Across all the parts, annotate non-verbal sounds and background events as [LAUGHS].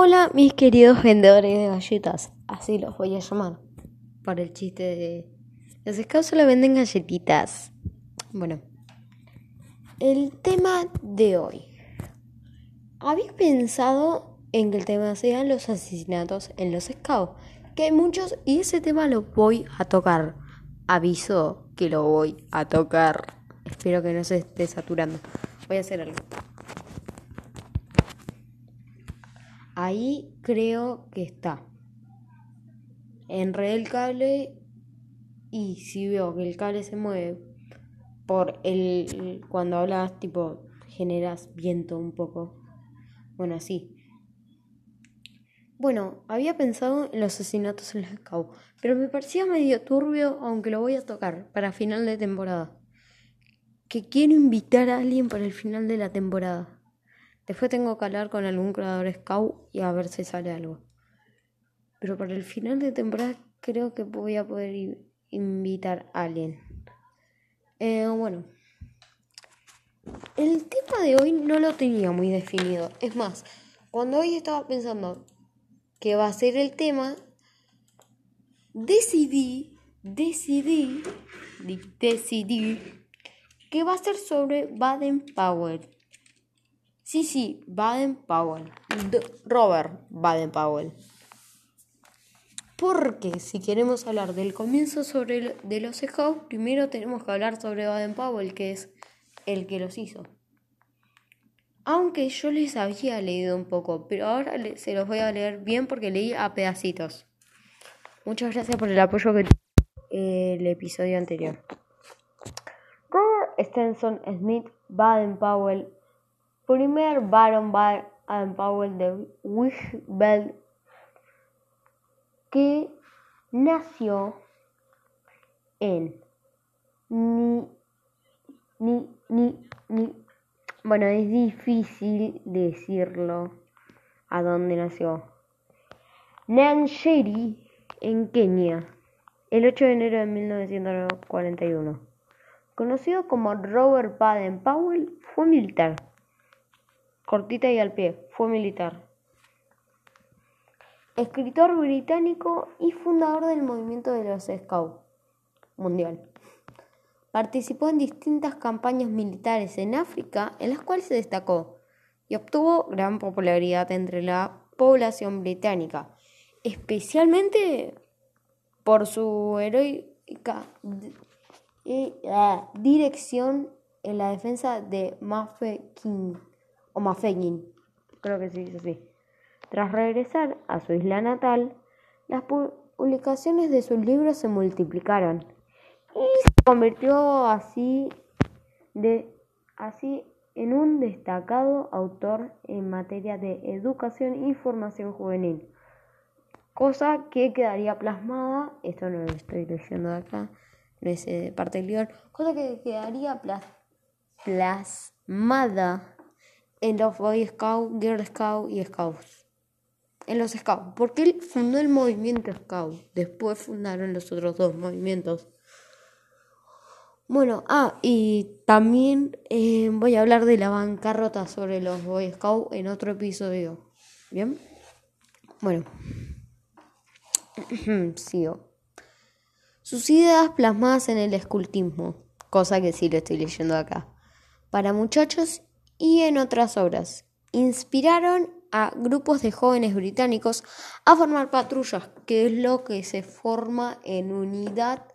Hola mis queridos vendedores de galletas, así los voy a llamar, para el chiste de... Los scouts solo venden galletitas. Bueno, el tema de hoy. ¿Habéis pensado en que el tema sean los asesinatos en los scouts? Que hay muchos y ese tema lo voy a tocar. Aviso que lo voy a tocar. Espero que no se esté saturando. Voy a hacer algo. Ahí creo que está. Enredé el cable y si veo que el cable se mueve por el cuando hablas tipo generas viento un poco. Bueno, así. Bueno, había pensado en los asesinatos en los Scouts, pero me parecía medio turbio, aunque lo voy a tocar para final de temporada. Que quiero invitar a alguien para el final de la temporada. Después tengo que hablar con algún creador scout y a ver si sale algo. Pero para el final de temporada creo que voy a poder invitar a alguien. Eh, bueno, el tema de hoy no lo tenía muy definido. Es más, cuando hoy estaba pensando que va a ser el tema, decidí, decidí, decidí que va a ser sobre Baden Powell. Sí, sí, Baden Powell. Robert Baden Powell. Porque si queremos hablar del comienzo sobre de los Scouts, primero tenemos que hablar sobre Baden Powell, que es el que los hizo. Aunque yo les había leído un poco, pero ahora se los voy a leer bien porque leí a pedacitos. Muchas gracias por el apoyo que el episodio anterior. Robert Stenson Smith Baden Powell primer Baron Baden Powell de Wishbell, que nació en ni, ni, ni, ni, bueno, es difícil decirlo a dónde nació. Nansheri, en Kenia, el 8 de enero de 1941. Conocido como Robert Baden Powell, fue militar cortita y al pie, fue militar. Escritor británico y fundador del movimiento de los Scouts mundial. Participó en distintas campañas militares en África en las cuales se destacó y obtuvo gran popularidad entre la población británica, especialmente por su heroica ah, dirección en la defensa de King o Mafeguin, creo que se dice así. Tras regresar a su isla natal, las publicaciones de sus libros se multiplicaron y se convirtió así, de, así en un destacado autor en materia de educación y formación juvenil, cosa que quedaría plasmada, esto no lo estoy leyendo de acá, no es de parte del libro, cosa que quedaría plasmada en los Boy Scouts, Girl Scouts y Scouts. En los Scouts, porque él fundó el movimiento Scout. Después fundaron los otros dos movimientos. Bueno, ah, y también eh, voy a hablar de la bancarrota sobre los Boy Scouts en otro episodio. ¿Bien? Bueno. [CLEARS THROAT] Sigo. Sus ideas plasmadas en el escultismo, cosa que sí lo estoy leyendo acá. Para muchachos y en otras obras. Inspiraron a grupos de jóvenes británicos a formar patrullas, que es lo que se forma en unidad,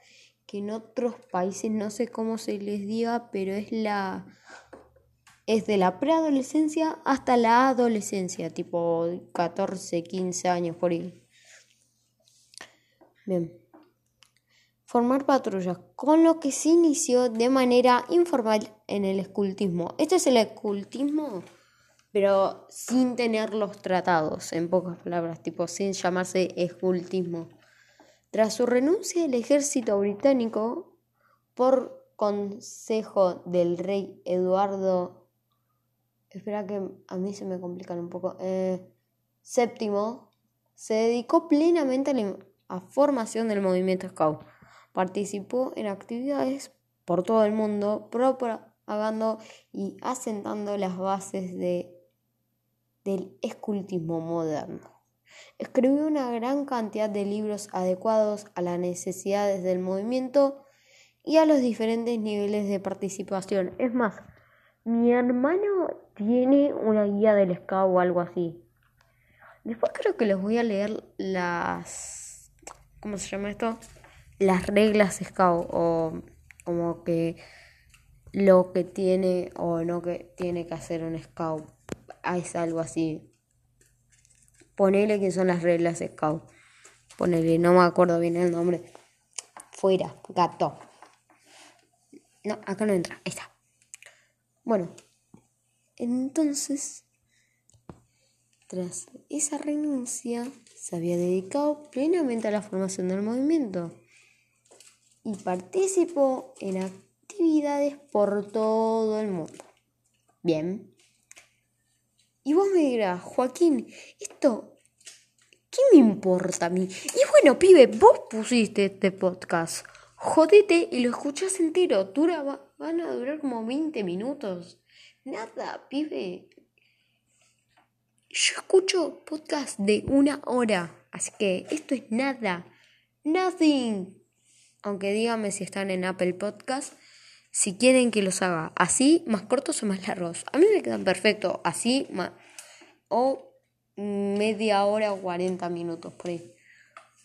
que en otros países no sé cómo se les diga, pero es la es de la preadolescencia hasta la adolescencia, tipo 14, 15 años por ahí. Bien formar patrullas, con lo que se inició de manera informal en el escultismo. Este es el escultismo, pero sin tener los tratados, en pocas palabras, tipo sin llamarse escultismo. Tras su renuncia del ejército británico, por consejo del rey Eduardo, espera que a mí se me complican un poco, eh, séptimo, se dedicó plenamente a la formación del movimiento Scout Participó en actividades por todo el mundo, propagando y asentando las bases de, del escultismo moderno. Escribió una gran cantidad de libros adecuados a las necesidades del movimiento y a los diferentes niveles de participación. Es más, mi hermano tiene una guía del scout o algo así. Después creo que les voy a leer las... ¿Cómo se llama esto? Las reglas scout o como que lo que tiene o no que tiene que hacer un scout. Es algo así. Ponele que son las reglas scout. Ponele, no me acuerdo bien el nombre. Fuera, gato. No, acá no entra. Ahí está. Bueno, entonces, tras esa renuncia, se había dedicado plenamente a la formación del movimiento y participó en actividades por todo el mundo. Bien. Y vos me dirás, Joaquín, esto, ¿qué me importa a mí? Y bueno, pibe, vos pusiste este podcast. Jodete y lo escuchás entero. Dura, van a durar como 20 minutos. Nada, pibe. Yo escucho podcast de una hora. Así que esto es nada. Nothing. Aunque díganme si están en Apple Podcast. Si quieren que los haga así, más cortos o más largos. A mí me quedan perfecto. Así o media hora o 40 minutos por ahí.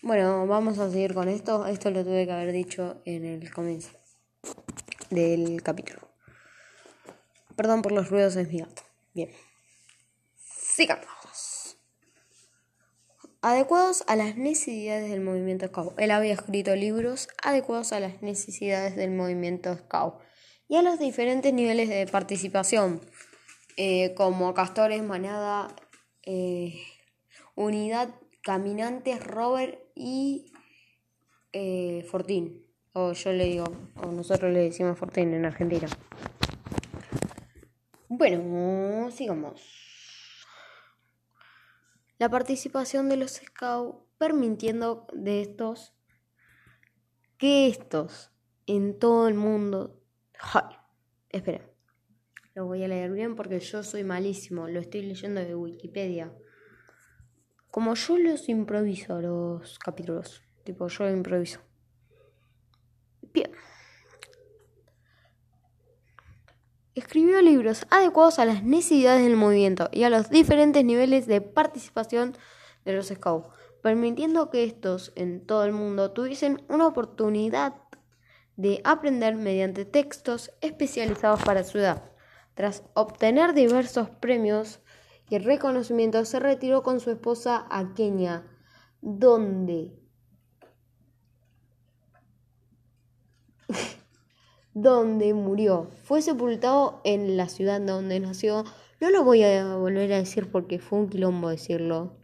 Bueno, vamos a seguir con esto. Esto lo tuve que haber dicho en el comienzo del capítulo. Perdón por los ruidos, es mi gato. Bien. Sigamos. Adecuados a las necesidades del movimiento Scout. Él había escrito libros adecuados a las necesidades del movimiento Scout y a los diferentes niveles de participación, eh, como Castores, Manada, eh, Unidad, Caminantes, Robert y eh, Fortín. O yo le digo, o nosotros le decimos Fortín en Argentina. Bueno, sigamos. La participación de los scouts permitiendo de estos que estos en todo el mundo. ¡Ay! Espera. Lo voy a leer bien porque yo soy malísimo. Lo estoy leyendo de Wikipedia. Como yo los improviso los capítulos. Tipo, yo improviso. Bien. Escribió libros adecuados a las necesidades del movimiento y a los diferentes niveles de participación de los scouts, permitiendo que estos en todo el mundo tuviesen una oportunidad de aprender mediante textos especializados para su edad. Tras obtener diversos premios y reconocimientos, se retiró con su esposa a Kenia, donde donde murió. Fue sepultado en la ciudad donde nació. No lo voy a volver a decir porque fue un quilombo decirlo.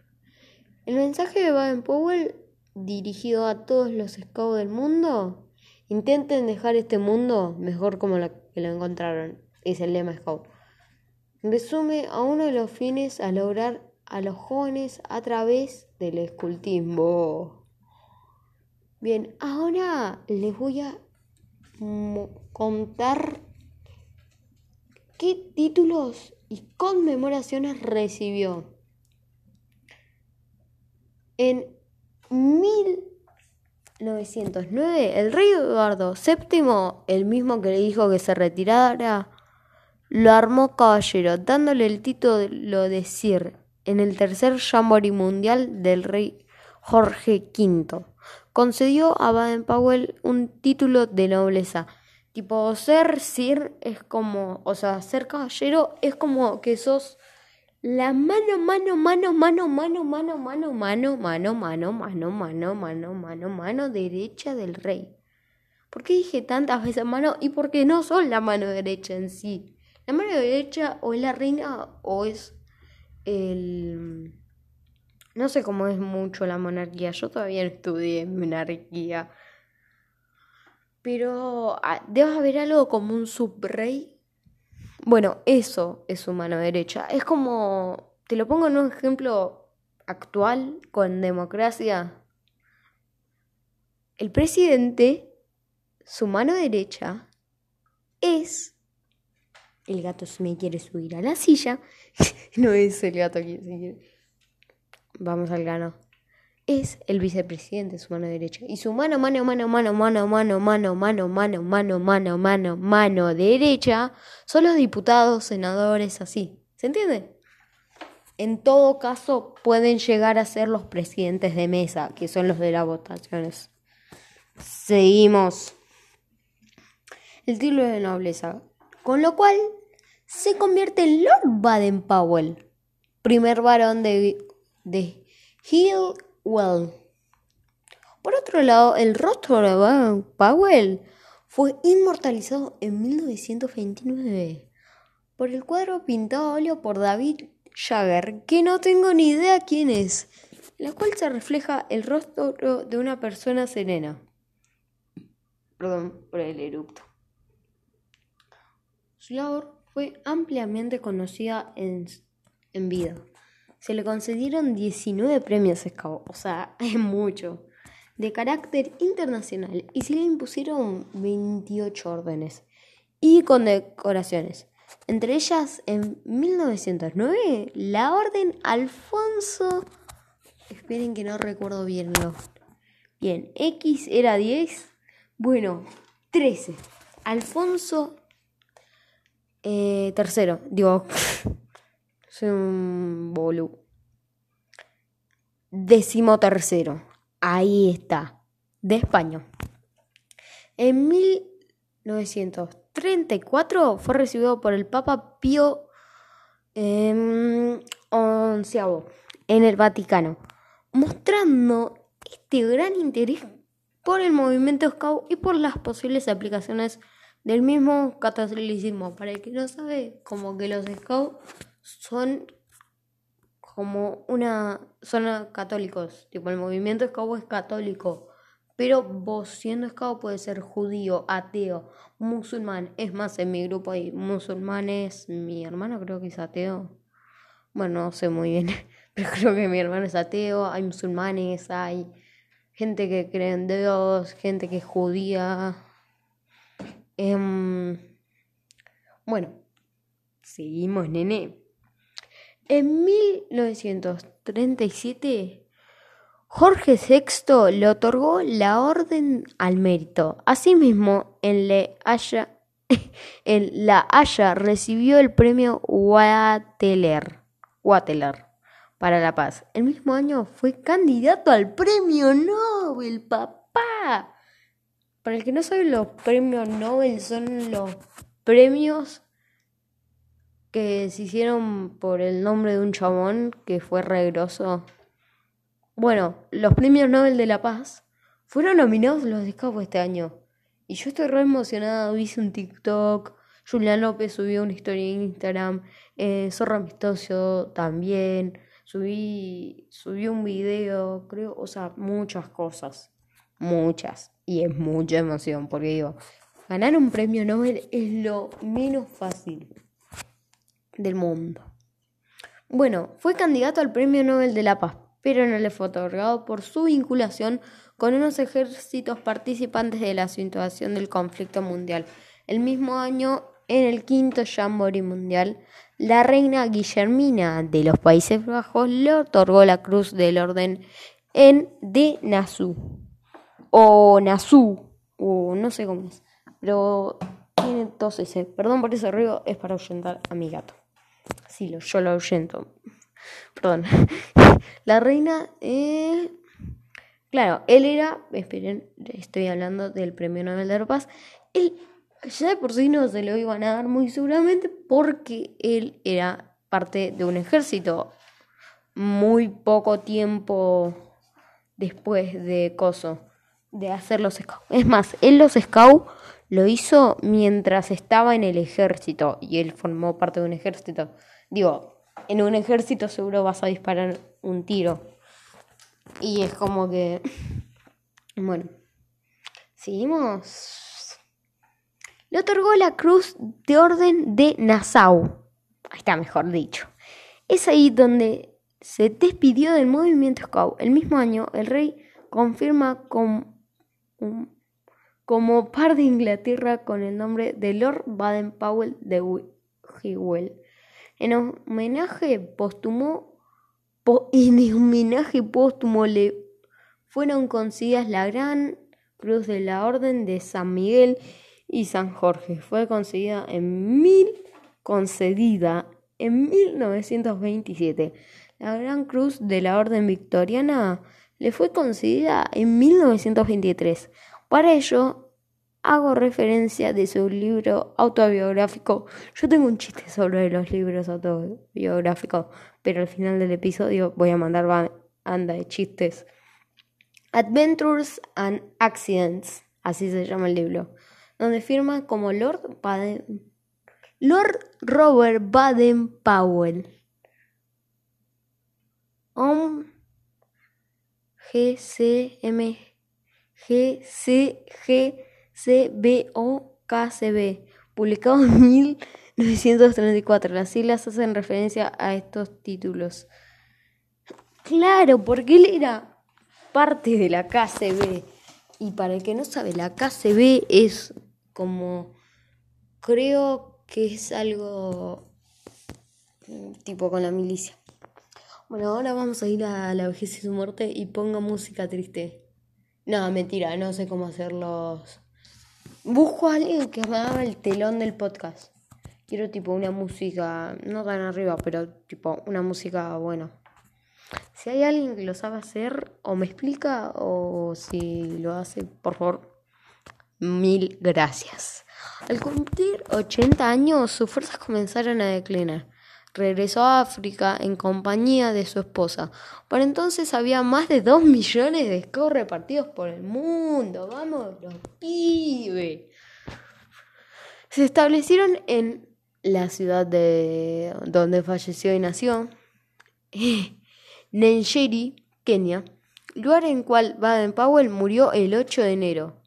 El mensaje de Baden Powell, dirigido a todos los scouts del mundo, intenten dejar este mundo mejor como lo que lo encontraron, es el lema scout. Resume a uno de los fines a lograr a los jóvenes a través del escultismo. Bien, ahora les voy a contar qué títulos y conmemoraciones recibió. En 1909, el rey Eduardo VII, el mismo que le dijo que se retirara, lo armó caballero, dándole el título de Sir en el tercer Jamboree Mundial del rey Jorge V concedió a Baden-Powell un título de nobleza. Tipo, ser sir es como, o sea, ser caballero es como que sos la mano, mano, mano, mano, mano, mano, mano, mano, mano, mano, mano, mano, mano, mano, mano derecha del rey. ¿Por qué dije tantas veces mano? Y porque no son la mano derecha en sí. La mano derecha o es la reina o es el no sé cómo es mucho la monarquía. Yo todavía no estudié monarquía. Pero ah, debe haber algo como un subrey. Bueno, eso es su mano derecha. Es como, te lo pongo en un ejemplo actual con democracia. El presidente, su mano derecha, es El gato se me quiere subir a la silla. [LAUGHS] no es el gato que se quiere. Vamos al grano. Es el vicepresidente, su mano derecha. Y su mano, mano, mano, mano, mano, mano, mano, mano, mano, mano, mano, mano, mano derecha son los diputados, senadores, así. ¿Se entiende? En todo caso, pueden llegar a ser los presidentes de mesa, que son los de las votaciones. Seguimos. El título de nobleza. Con lo cual, se convierte en Lord Baden-Powell, primer varón de, de Hillwell. Por otro lado, el rostro de Baden-Powell fue inmortalizado en 1929 por el cuadro pintado a óleo por David Jagger, que no tengo ni idea quién es, la cual se refleja el rostro de una persona serena. Perdón por el erupto. Su labor fue ampliamente conocida en, en vida. Se le concedieron 19 premios Scout, o sea, [LAUGHS] es mucho, de carácter internacional y se le impusieron 28 órdenes y condecoraciones. Entre ellas, en 1909, la Orden Alfonso... Esperen que no recuerdo bien lo. Bien, X era 10. Bueno, 13. Alfonso eh, tercero. Digo, [LAUGHS] soy un bolu. Décimo. Ahí está. De España. En 1900 34 fue recibido por el Papa Pío XI en el Vaticano, mostrando este gran interés por el movimiento Scout y por las posibles aplicaciones del mismo catolicismo. Para el que no sabe, como que los Scouts son como una zona católicos, tipo el movimiento Scout es católico pero vos siendo esclavo puede ser judío, ateo, musulmán. Es más, en mi grupo hay musulmanes. Mi hermano creo que es ateo. Bueno, no sé muy bien, [LAUGHS] pero creo que mi hermano es ateo. Hay musulmanes, hay gente que cree en Dios, gente que es judía. Em, bueno, seguimos, nene. En 1937 Jorge VI le otorgó la Orden al Mérito. Asimismo, en, [LAUGHS] La Haya recibió el premio Wateler, para la paz. El mismo año fue candidato al premio Nobel, papá. Para el que no sabe, los premios Nobel son los premios que se hicieron por el nombre de un chabón que fue regroso. Bueno, los premios Nobel de la Paz fueron nominados los de este año. Y yo estoy re emocionada, hice un TikTok, Julián López subió una historia en Instagram, eh, Zorro Amistoso también, subí, subí un video, creo, o sea, muchas cosas, muchas. Y es mucha emoción, porque digo, ganar un premio Nobel es lo menos fácil del mundo. Bueno, fue candidato al Premio Nobel de la Paz, pero no le fue otorgado por su vinculación con unos ejércitos participantes de la situación del conflicto mundial. El mismo año, en el quinto Jamboree Mundial, la reina Guillermina de los Países Bajos le otorgó la Cruz del Orden en de Nassau, o Nassau, o no sé cómo es, pero tiene dos ese. Perdón por ese ruido, es para ahuyentar a mi gato. Sí, lo, yo lo ahuyento. Perdón. [LAUGHS] La reina, eh, claro, él era, esperen, estoy hablando del Premio Nobel de la Paz, él ya de por sí no se lo iban a dar muy seguramente porque él era parte de un ejército muy poco tiempo después de Coso, de hacer los scouts. Es más, él los scouts lo hizo mientras estaba en el ejército y él formó parte de un ejército. Digo, en un ejército seguro vas a disparar un tiro. Y es como que... [LAUGHS] Bueno, seguimos. Le otorgó la Cruz de Orden de Nassau. Ahí está, mejor dicho. Es ahí donde se despidió del movimiento Scout. El mismo año, el rey confirma como, como par de Inglaterra con el nombre de Lord Baden-Powell de Hewell. En homenaje póstumo, en homenaje póstumo le fueron concedidas la Gran Cruz de la Orden de San Miguel y San Jorge. Fue concedida en mil, concedida en 1927. La Gran Cruz de la Orden Victoriana le fue concedida en 1923. Para ello, hago referencia de su libro autobiográfico. Yo tengo un chiste sobre los libros autobiográficos, pero al final del episodio voy a mandar banda de chistes. Adventures and Accidents, así se llama el libro, donde firma como Lord Baden, Lord Robert Baden Powell. OM GCM GCGCBOKCB, publicado en 1934. Las siglas hacen referencia a estos títulos. Claro, porque él era parte de la KCB. Y para el que no sabe, la KCB es como, creo que es algo mm, tipo con la milicia. Bueno, ahora vamos a ir a la vejez y su muerte y pongo música triste. No, mentira, no sé cómo hacerlos. Busco a alguien que me haga el telón del podcast. Quiero tipo una música, no tan arriba, pero tipo una música buena. Si hay alguien que lo sabe hacer, o me explica, o si lo hace, por favor, mil gracias. Al cumplir 80 años, sus fuerzas comenzaron a declinar. Regresó a África en compañía de su esposa. Por entonces había más de 2 millones de scouts repartidos por el mundo. Vamos, los pibes. Se establecieron en la ciudad de donde falleció y nació. Nenjeri, Kenia, lugar en cual Baden Powell murió el 8 de enero.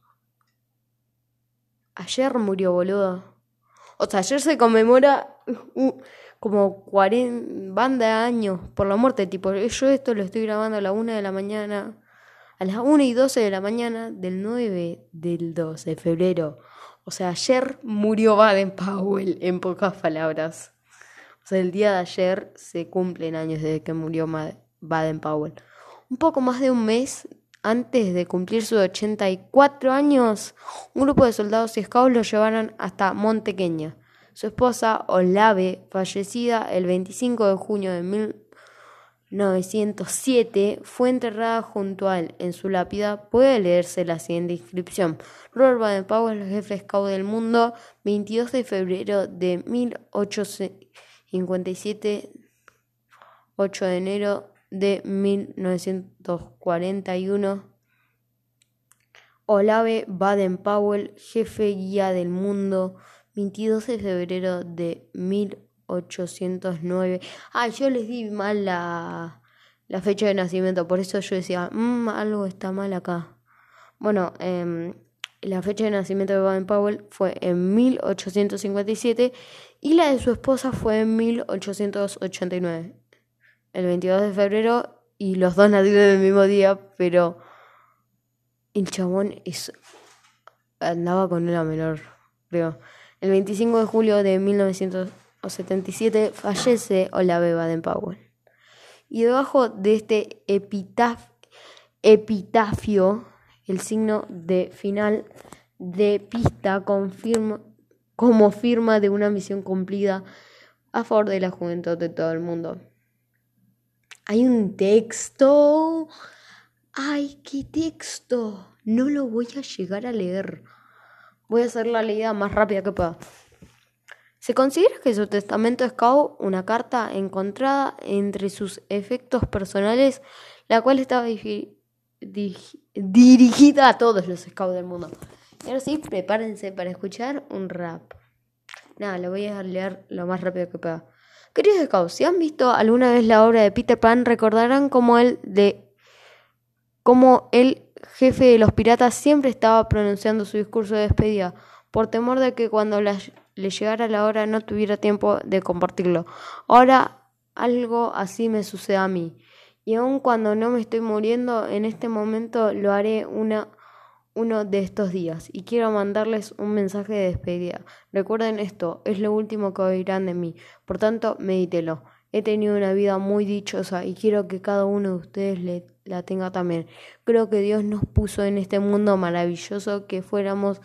Ayer murió, boludo. O sea, ayer se conmemora uh, como 40 banda años por la muerte. Tipo, yo esto lo estoy grabando a la 1 de la mañana. A las 1 y 12 de la mañana del 9 del 12 de febrero. O sea, ayer murió Baden Powell, en pocas palabras. O sea, el día de ayer se cumplen años desde que murió Baden-Powell. Un poco más de un mes antes de cumplir sus 84 años, un grupo de soldados y scouts lo llevaron hasta Montequeña. Su esposa, Olave, fallecida el 25 de junio de 1907, fue enterrada junto a él. En su lápida puede leerse la siguiente inscripción. Robert Baden-Powell, jefe scout del mundo, 22 de febrero de 1857, 8 de enero de 1941. Olave Baden-Powell, jefe guía del mundo, 22 de febrero de 1809. Ah, yo les di mal la, la fecha de nacimiento, por eso yo decía, mmm, algo está mal acá. Bueno, eh, la fecha de nacimiento de Baden-Powell fue en 1857 y la de su esposa fue en 1889 el 22 de febrero y los dos nacieron el mismo día, pero el chabón andaba con una menor, creo. El 25 de julio de 1977 fallece Olave Baden-Powell. Y debajo de este epitafio, el signo de final de pista confirma, como firma de una misión cumplida a favor de la juventud de todo el mundo. Hay un texto. Ay, qué texto. No lo voy a llegar a leer. Voy a hacer la leída más rápida que pueda. Se considera que su testamento es una carta encontrada entre sus efectos personales, la cual estaba dirigida a todos los scouts del mundo. Y ahora sí, prepárense para escuchar un rap. Nada, lo voy a leer lo más rápido que pueda. Queridos Scouts, si han visto alguna vez la obra de Peter Pan, recordarán cómo el de cómo el jefe de los piratas siempre estaba pronunciando su discurso de despedida, por temor de que cuando le llegara la hora no tuviera tiempo de compartirlo. Ahora algo así me sucede a mí. Y aun cuando no me estoy muriendo, en este momento lo haré una uno de estos días y quiero mandarles un mensaje de despedida. Recuerden esto, es lo último que oirán de mí, por tanto, medítelo. He tenido una vida muy dichosa y quiero que cada uno de ustedes le, la tenga también. Creo que Dios nos puso en este mundo maravilloso que fuéramos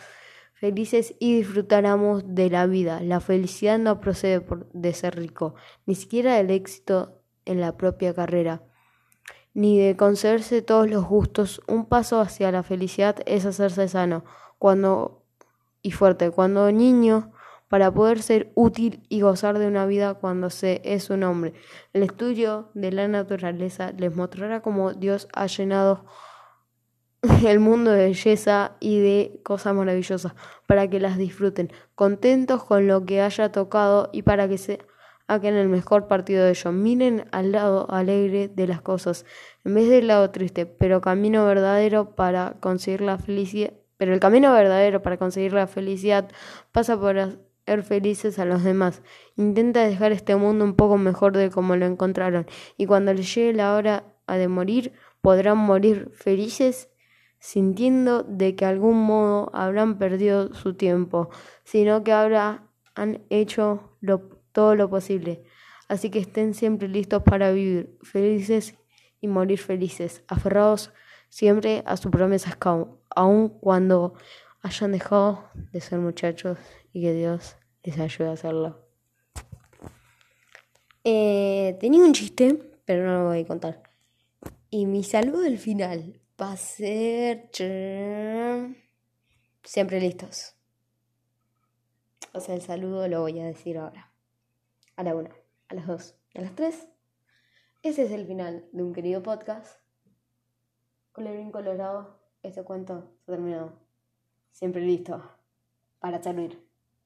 felices y disfrutáramos de la vida. La felicidad no procede por, de ser rico, ni siquiera del éxito en la propia carrera, ni de concederse todos los gustos. Un paso hacia la felicidad es hacerse sano cuando y fuerte. Cuando niño para poder ser útil y gozar de una vida cuando se es un hombre. El estudio de la naturaleza les mostrará cómo Dios ha llenado [LAUGHS] el mundo de belleza y de cosas maravillosas para que las disfruten, contentos con lo que haya tocado y para que se hagan el mejor partido de ello. Miren al lado alegre de las cosas en vez del lado triste, pero camino verdadero para conseguir la felicidad. Pero el camino verdadero para conseguir la felicidad pasa por felices a los demás. Intenta dejar este mundo un poco mejor de como lo encontraron. Y cuando les llegue la hora de morir, podrán morir felices sintiendo de que algún modo habrán perdido su tiempo, sino que han hecho todo lo posible. Así que estén siempre listos para vivir felices y morir felices, aferrados siempre a sus promesas, aun cuando hayan dejado de ser muchachos y que Dios les ayude a hacerlo. Eh, tenía un chiste, pero no lo voy a contar. Y mi saludo del final va a ser... Siempre listos. O sea, el saludo lo voy a decir ahora. A la una, a las dos, a las tres. Ese es el final de un querido podcast. Colorín colorado, este cuento se ha terminado. Siempre listo para servir.